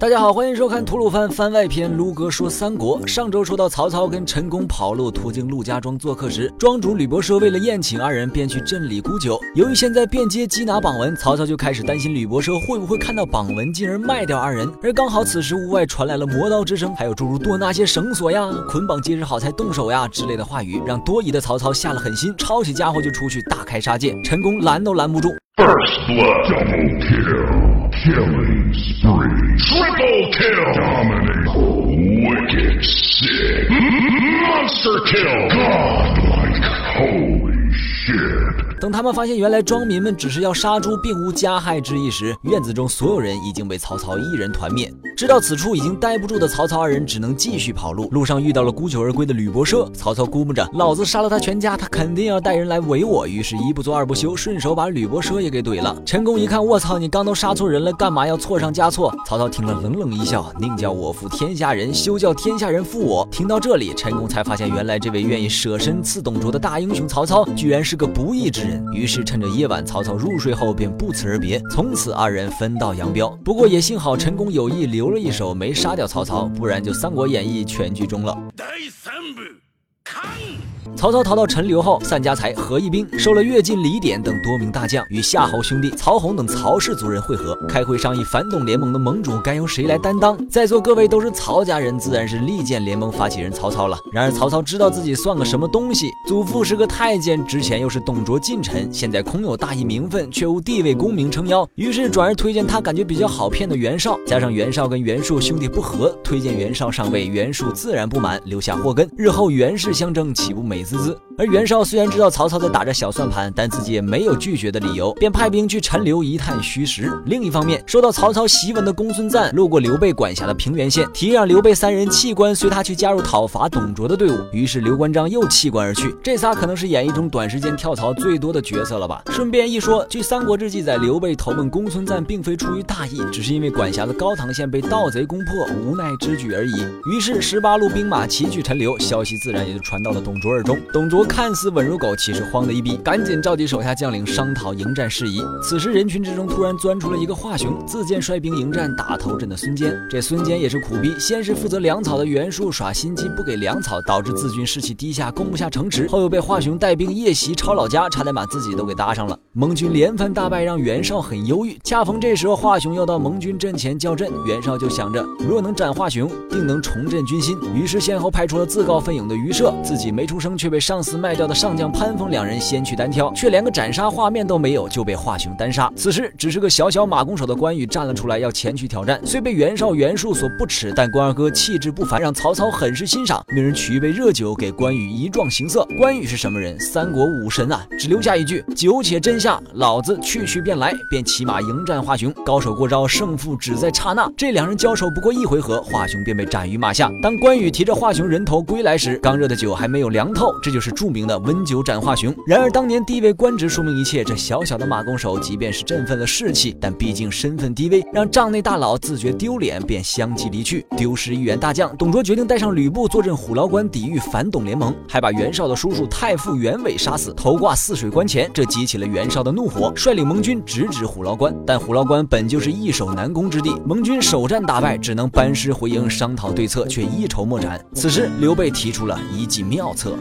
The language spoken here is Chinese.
大家好，欢迎收看吐鲁番番外篇。卢哥说三国。上周说到曹操跟陈宫跑路，途经陆家庄做客时，庄主吕伯奢为了宴请二人，便去镇里沽酒。由于现在便街缉拿榜文，曹操就开始担心吕伯奢会不会看到榜文，进而卖掉二人。而刚好此时屋外传来了磨刀之声，还有诸如多拿些绳索呀、捆绑结实好才动手呀之类的话语，让多疑的曹操下了狠心，抄起家伙就出去大开杀戒。陈宫拦都拦不住。Killing spree, triple kill, dominate, wicked sick, monster kill, shit. 等他们发现原来庄民们只是要杀猪，并无加害之意时，院子中所有人已经被曹操一人团灭。知道此处已经待不住的曹操二人只能继续跑路。路上遇到了沽酒而归的吕伯奢，曹操估摸着老子杀了他全家，他肯定要带人来围我，于是一不做二不休，顺手把吕伯奢也给怼了。陈宫一看，我操，你刚都杀错人了，干嘛要错上加错？曹操听了冷冷一笑，宁叫我负天下人，休叫天下人负我。听到这里，陈宫才发现原来这位愿意舍身刺董卓的大英雄曹操，居然是个不义之人。于是趁着夜晚，曹操入睡后便不辞而别，从此二人分道扬镳。不过也幸好陈宫有意留了一手，没杀掉曹操，不然就《三国演义》全剧终了。曹操逃到陈留后，散家财，何一兵收了乐进、李典等多名大将，与夏侯兄弟、曹洪等曹氏族人会合，开会商议反董联盟的盟主该由谁来担当。在座各位都是曹家人，自然是力荐联盟发起人曹操了。然而曹操知道自己算个什么东西，祖父是个太监，之前又是董卓近臣，现在空有大义名分，却无地位功名撑腰，于是转而推荐他感觉比较好骗的袁绍。加上袁绍跟袁术兄弟不和，推荐袁绍上位，袁术自然不满，留下祸根，日后袁氏相争岂不美滋滋？而袁绍虽然知道曹操在打着小算盘，但自己也没有拒绝的理由，便派兵去陈留一探虚实。另一方面，受到曹操檄文的公孙瓒路过刘备管辖的平原县，提议让刘备三人弃官随他去加入讨伐董卓的队伍。于是刘关张又弃官而去。这仨可能是演义中短时间跳槽最多的角色了吧？顺便一说，据《三国志》记载，刘备投奔公孙瓒并非出于大义，只是因为管辖的高唐县被盗贼攻破，无奈之举而已。于是十八路兵马齐聚陈留，消息自然也就传到了董卓耳中。董卓看似稳如狗，其实慌得一逼，赶紧召集手下将领商讨迎战事宜。此时人群之中突然钻出了一个华雄，自荐率兵迎战打头阵的孙坚。这孙坚也是苦逼，先是负责粮草的袁术耍心机不给粮草，导致自军士气低下，攻不下城池。后又被华雄带兵夜袭抄老家，差点把自己都给搭上了。盟军连番大败，让袁绍很忧郁。恰逢这时候，华雄要到盟军阵前叫阵，袁绍就想着，若能斩华雄，定能重振军心。于是先后派出了自告奋勇的于赦，自己没出声却被上司卖掉的上将潘峰两人先去单挑，却连个斩杀画面都没有，就被华雄单杀。此时只是个小小马弓手的关羽站了出来，要前去挑战。虽被袁绍、袁术所不齿，但关二哥气质不凡，让曹操很是欣赏，命人取一杯热酒给关羽一壮行色。关羽是什么人？三国武神啊！只留下一句：酒且斟下，老子去去便来。便骑马迎战华雄，高手过招，胜负只在刹那。这两人交手不过一回合，华雄便被斩于马下。当关羽提着华雄人头归来时，刚热的酒还没有凉透，这就是著名的温酒斩华雄。然而当年地位官职说明一切，这小小的马弓手，即便是振奋了士气，但毕竟身份低微，让帐内大佬自觉丢脸，便相继离去，丢失一员大将。董卓决定带上吕布坐镇虎牢关，抵御反董联盟，还把袁绍的叔叔太傅袁伟杀死，头挂泗水关前，这激起了袁绍的怒火，率领盟军直指虎牢关。但虎牢关本就是易守难攻之地，盟军首战大败，只能班师回营商讨对策，却一筹莫展。此时刘备提出了一计妙策。